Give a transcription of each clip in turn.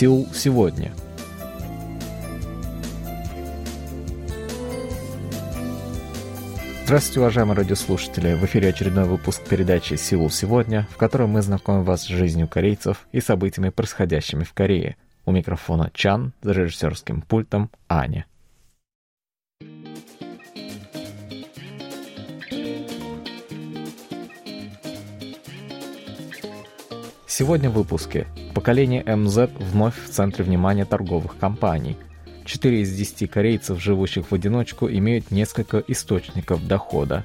Сеул сегодня. Здравствуйте, уважаемые радиослушатели! В эфире очередной выпуск передачи «Сеул сегодня», в котором мы знакомим вас с жизнью корейцев и событиями, происходящими в Корее. У микрофона Чан, за режиссерским пультом Аня. Сегодня в выпуске. Поколение МЗ вновь в центре внимания торговых компаний. 4 из 10 корейцев, живущих в одиночку, имеют несколько источников дохода.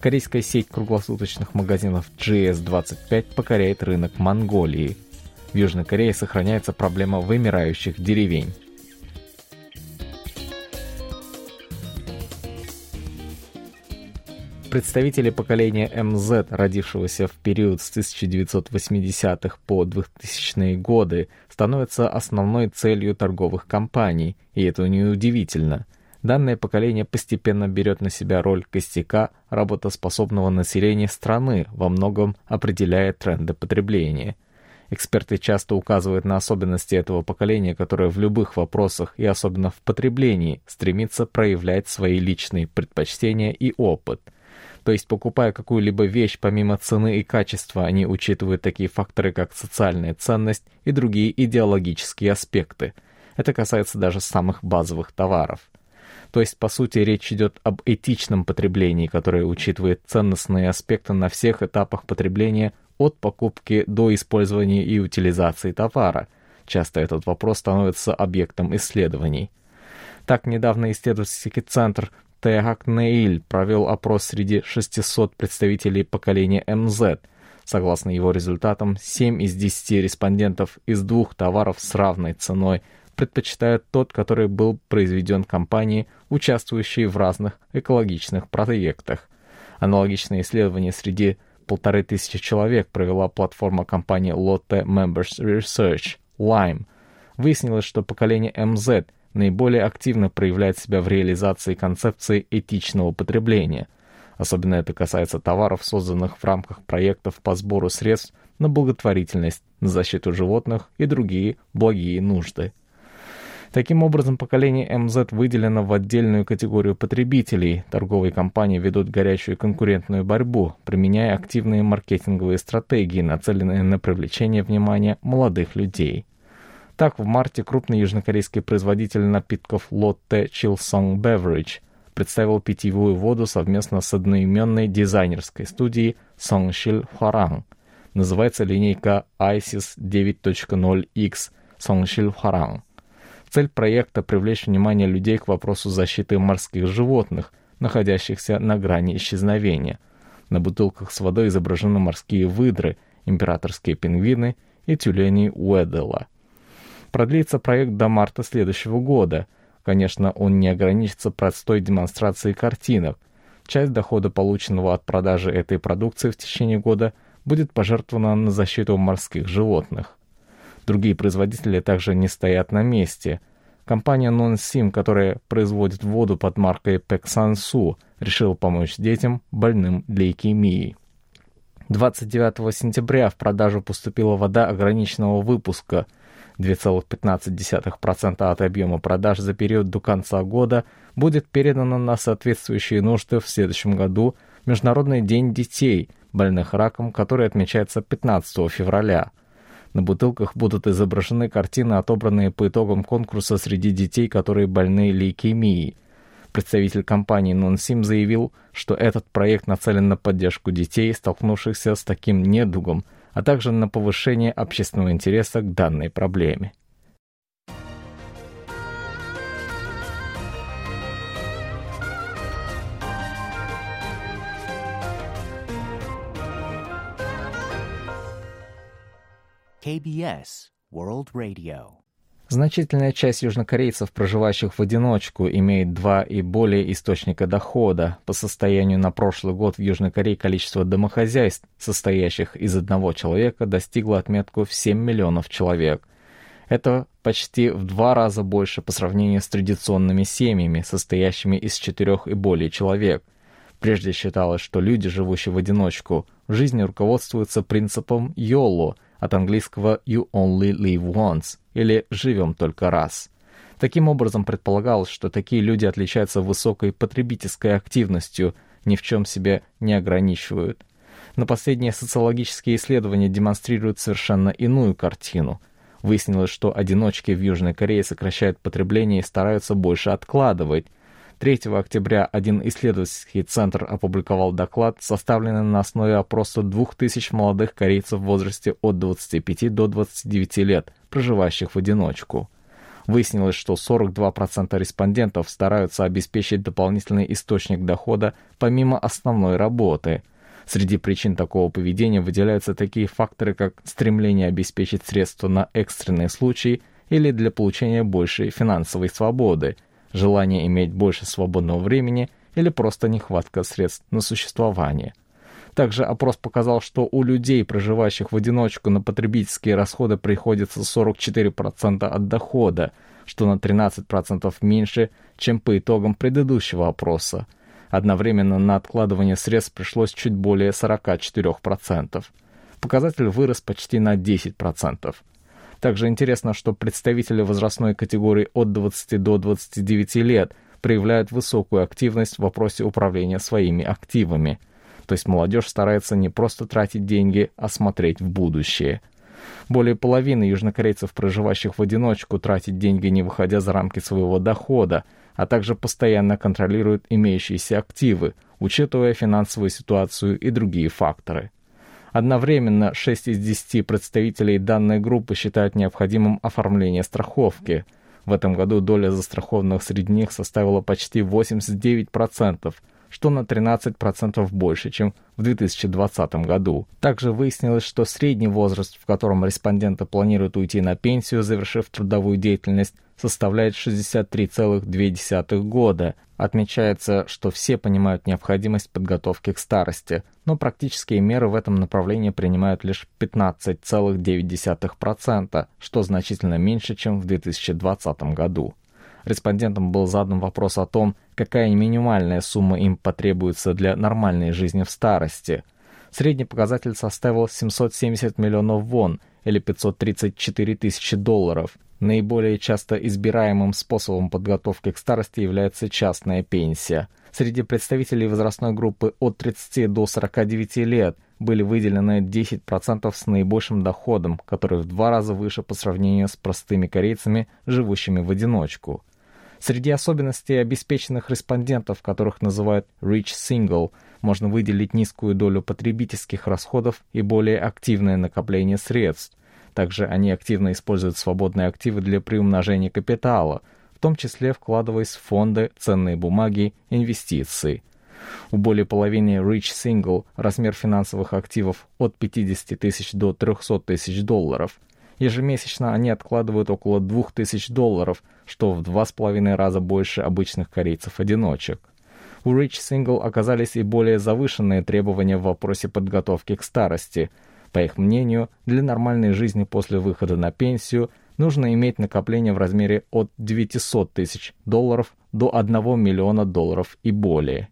Корейская сеть круглосуточных магазинов GS25 покоряет рынок Монголии. В Южной Корее сохраняется проблема вымирающих деревень. Представители поколения МЗ, родившегося в период с 1980-х по 2000-е годы, становятся основной целью торговых компаний, и это неудивительно. Данное поколение постепенно берет на себя роль костяка работоспособного населения страны, во многом определяя тренды потребления. Эксперты часто указывают на особенности этого поколения, которое в любых вопросах и особенно в потреблении стремится проявлять свои личные предпочтения и опыт – то есть, покупая какую-либо вещь, помимо цены и качества, они учитывают такие факторы, как социальная ценность и другие идеологические аспекты. Это касается даже самых базовых товаров. То есть, по сути, речь идет об этичном потреблении, которое учитывает ценностные аспекты на всех этапах потребления от покупки до использования и утилизации товара. Часто этот вопрос становится объектом исследований. Так, недавно исследовательский центр Техак Неиль провел опрос среди 600 представителей поколения МЗ. Согласно его результатам, 7 из 10 респондентов из двух товаров с равной ценой предпочитают тот, который был произведен компанией, участвующей в разных экологичных проектах. Аналогичное исследование среди полторы тысячи человек провела платформа компании Lotte Members Research, Lime. Выяснилось, что поколение МЗ – наиболее активно проявляет себя в реализации концепции этичного потребления. Особенно это касается товаров, созданных в рамках проектов по сбору средств на благотворительность, на защиту животных и другие благие нужды. Таким образом, поколение МЗ выделено в отдельную категорию потребителей. Торговые компании ведут горячую конкурентную борьбу, применяя активные маркетинговые стратегии, нацеленные на привлечение внимания молодых людей. Так, в марте крупный южнокорейский производитель напитков Lotte Chilsong Beverage представил питьевую воду совместно с одноименной дизайнерской студией Songshil Hwarang. Называется линейка ISIS 9.0X Songshil Hwarang. Цель проекта – привлечь внимание людей к вопросу защиты морских животных, находящихся на грани исчезновения. На бутылках с водой изображены морские выдры, императорские пингвины и тюлени Уэддела. Продлится проект до марта следующего года. Конечно, он не ограничится простой демонстрацией картинок. Часть дохода, полученного от продажи этой продукции в течение года, будет пожертвована на защиту морских животных. Другие производители также не стоят на месте. Компания NonSim, которая производит воду под маркой Peksansu, решила помочь детям, больным лейкемией. 29 сентября в продажу поступила вода ограниченного выпуска – 2,15% от объема продаж за период до конца года будет передано на соответствующие нужды в следующем году Международный день детей, больных раком, который отмечается 15 февраля. На бутылках будут изображены картины, отобранные по итогам конкурса среди детей, которые больны лейкемией. Представитель компании NonSim заявил, что этот проект нацелен на поддержку детей, столкнувшихся с таким недугом – а также на повышение общественного интереса к данной проблеме. KBS World Radio Значительная часть южнокорейцев, проживающих в одиночку, имеет два и более источника дохода. По состоянию на прошлый год в Южной Корее количество домохозяйств, состоящих из одного человека, достигло отметку в 7 миллионов человек. Это почти в два раза больше по сравнению с традиционными семьями, состоящими из четырех и более человек. Прежде считалось, что люди, живущие в одиночку, в жизни руководствуются принципом «йоло», от английского «you only live once» или «живем только раз». Таким образом, предполагалось, что такие люди отличаются высокой потребительской активностью, ни в чем себя не ограничивают. Но последние социологические исследования демонстрируют совершенно иную картину. Выяснилось, что одиночки в Южной Корее сокращают потребление и стараются больше откладывать. 3 октября один исследовательский центр опубликовал доклад, составленный на основе опроса 2000 молодых корейцев в возрасте от 25 до 29 лет, проживающих в одиночку. Выяснилось, что 42% респондентов стараются обеспечить дополнительный источник дохода помимо основной работы. Среди причин такого поведения выделяются такие факторы, как стремление обеспечить средства на экстренные случаи или для получения большей финансовой свободы, желание иметь больше свободного времени или просто нехватка средств на существование. Также опрос показал, что у людей, проживающих в одиночку, на потребительские расходы приходится 44% от дохода, что на 13% меньше, чем по итогам предыдущего опроса. Одновременно на откладывание средств пришлось чуть более 44%. Показатель вырос почти на 10%. Также интересно, что представители возрастной категории от 20 до 29 лет проявляют высокую активность в вопросе управления своими активами – то есть молодежь старается не просто тратить деньги, а смотреть в будущее. Более половины южнокорейцев, проживающих в одиночку, тратят деньги, не выходя за рамки своего дохода, а также постоянно контролируют имеющиеся активы, учитывая финансовую ситуацию и другие факторы. Одновременно 6 из 10 представителей данной группы считают необходимым оформление страховки. В этом году доля застрахованных среди них составила почти 89%, что на 13% больше, чем в 2020 году. Также выяснилось, что средний возраст, в котором респонденты планируют уйти на пенсию, завершив трудовую деятельность, составляет 63,2 года. Отмечается, что все понимают необходимость подготовки к старости, но практические меры в этом направлении принимают лишь 15,9%, что значительно меньше, чем в 2020 году респондентам был задан вопрос о том, какая минимальная сумма им потребуется для нормальной жизни в старости. Средний показатель составил 770 миллионов вон, или 534 тысячи долларов. Наиболее часто избираемым способом подготовки к старости является частная пенсия. Среди представителей возрастной группы от 30 до 49 лет были выделены 10% с наибольшим доходом, который в два раза выше по сравнению с простыми корейцами, живущими в одиночку. Среди особенностей обеспеченных респондентов, которых называют Rich Single, можно выделить низкую долю потребительских расходов и более активное накопление средств. Также они активно используют свободные активы для приумножения капитала, в том числе вкладываясь в фонды, ценные бумаги, инвестиции. У более половины Rich Single размер финансовых активов от 50 тысяч до 300 тысяч долларов – Ежемесячно они откладывают около 2000 долларов, что в два с половиной раза больше обычных корейцев-одиночек. У Rich Single оказались и более завышенные требования в вопросе подготовки к старости. По их мнению, для нормальной жизни после выхода на пенсию нужно иметь накопление в размере от 900 тысяч долларов до 1 миллиона долларов и более.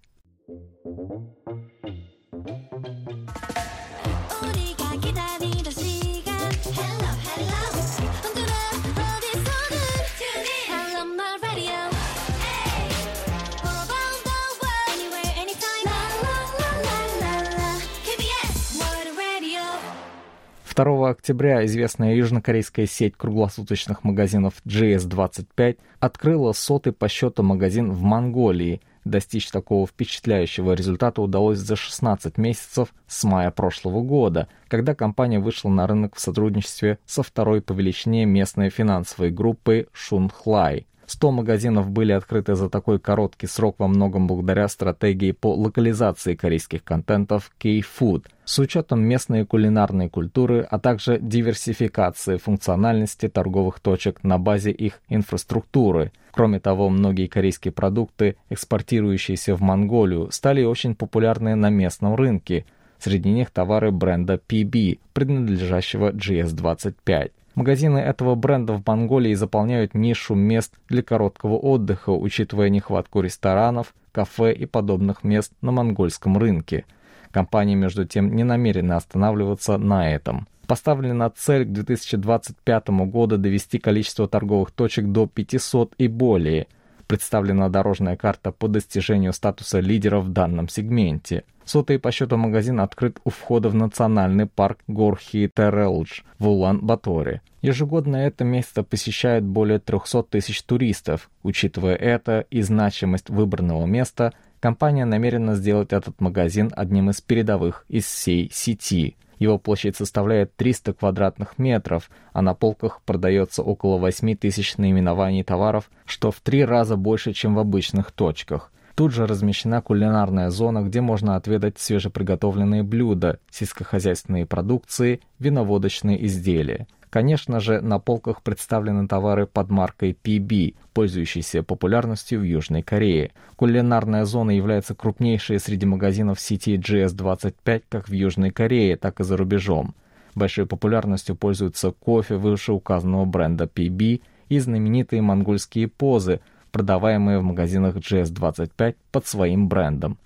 Второго октября известная южнокорейская сеть круглосуточных магазинов GS25 открыла сотый по счету магазин в Монголии. Достичь такого впечатляющего результата удалось за 16 месяцев с мая прошлого года, когда компания вышла на рынок в сотрудничестве со второй по величине местной финансовой группой Шунхлай. 100 магазинов были открыты за такой короткий срок во многом благодаря стратегии по локализации корейских контентов K-Food с учетом местной кулинарной культуры, а также диверсификации функциональности торговых точек на базе их инфраструктуры. Кроме того, многие корейские продукты, экспортирующиеся в Монголию, стали очень популярны на местном рынке. Среди них товары бренда PB, принадлежащего GS25. Магазины этого бренда в Монголии заполняют нишу мест для короткого отдыха, учитывая нехватку ресторанов, кафе и подобных мест на монгольском рынке. Компания, между тем, не намерена останавливаться на этом. Поставлена цель к 2025 году довести количество торговых точек до 500 и более. Представлена дорожная карта по достижению статуса лидера в данном сегменте. Сотый по счету магазин открыт у входа в национальный парк Горхи Терелдж в Улан-Баторе. Ежегодно это место посещает более 300 тысяч туристов. Учитывая это и значимость выбранного места, компания намерена сделать этот магазин одним из передовых из всей сети – его площадь составляет 300 квадратных метров, а на полках продается около 8 тысяч наименований товаров, что в три раза больше, чем в обычных точках. Тут же размещена кулинарная зона, где можно отведать свежеприготовленные блюда, сельскохозяйственные продукции, виноводочные изделия – Конечно же, на полках представлены товары под маркой PB, пользующиеся популярностью в Южной Корее. Кулинарная зона является крупнейшей среди магазинов сети GS25 как в Южной Корее, так и за рубежом. Большой популярностью пользуются кофе вышеуказанного бренда PB и знаменитые монгольские позы, продаваемые в магазинах GS25 под своим брендом.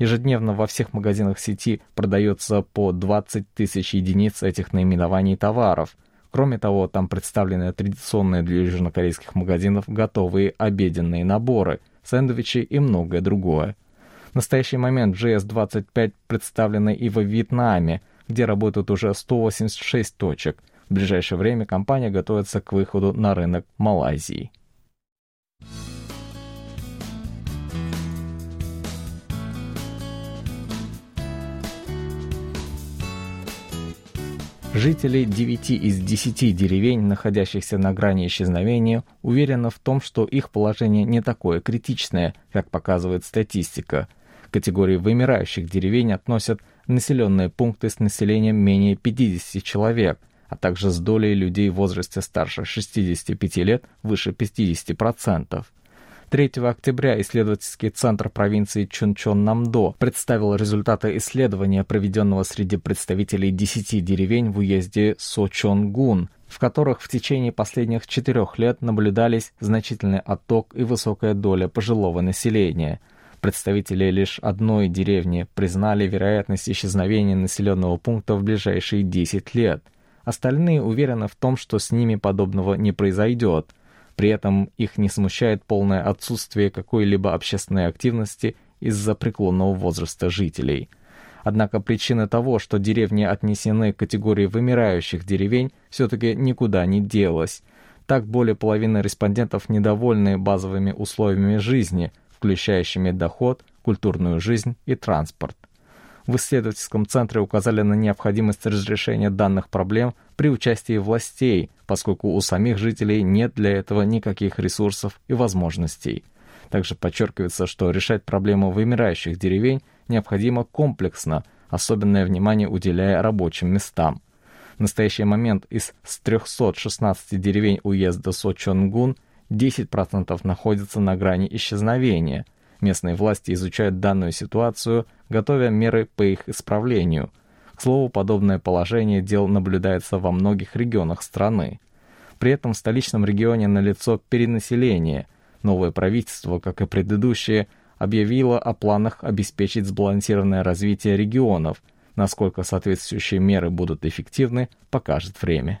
Ежедневно во всех магазинах сети продается по 20 тысяч единиц этих наименований товаров. Кроме того, там представлены традиционные для южнокорейских магазинов готовые обеденные наборы, сэндвичи и многое другое. В настоящий момент GS25 представлены и во Вьетнаме, где работают уже 186 точек. В ближайшее время компания готовится к выходу на рынок Малайзии. Жители 9 из 10 деревень, находящихся на грани исчезновения, уверены в том, что их положение не такое критичное, как показывает статистика. К категории вымирающих деревень относят населенные пункты с населением менее 50 человек, а также с долей людей в возрасте старше 65 лет выше 50%. 3 октября исследовательский центр провинции Чунчон-Намдо представил результаты исследования, проведенного среди представителей 10 деревень в уезде Сочонгун, в которых в течение последних четырех лет наблюдались значительный отток и высокая доля пожилого населения. Представители лишь одной деревни признали вероятность исчезновения населенного пункта в ближайшие 10 лет. Остальные уверены в том, что с ними подобного не произойдет – при этом их не смущает полное отсутствие какой-либо общественной активности из-за преклонного возраста жителей. Однако причина того, что деревни отнесены к категории вымирающих деревень, все-таки никуда не делась. Так более половины респондентов недовольны базовыми условиями жизни, включающими доход, культурную жизнь и транспорт в исследовательском центре указали на необходимость разрешения данных проблем при участии властей, поскольку у самих жителей нет для этого никаких ресурсов и возможностей. Также подчеркивается, что решать проблему вымирающих деревень необходимо комплексно, особенное внимание уделяя рабочим местам. В настоящий момент из 316 деревень уезда Сочонгун 10% находятся на грани исчезновения – Местные власти изучают данную ситуацию, готовя меры по их исправлению. К слову, подобное положение дел наблюдается во многих регионах страны. При этом в столичном регионе налицо перенаселение. Новое правительство, как и предыдущее, объявило о планах обеспечить сбалансированное развитие регионов. Насколько соответствующие меры будут эффективны, покажет время.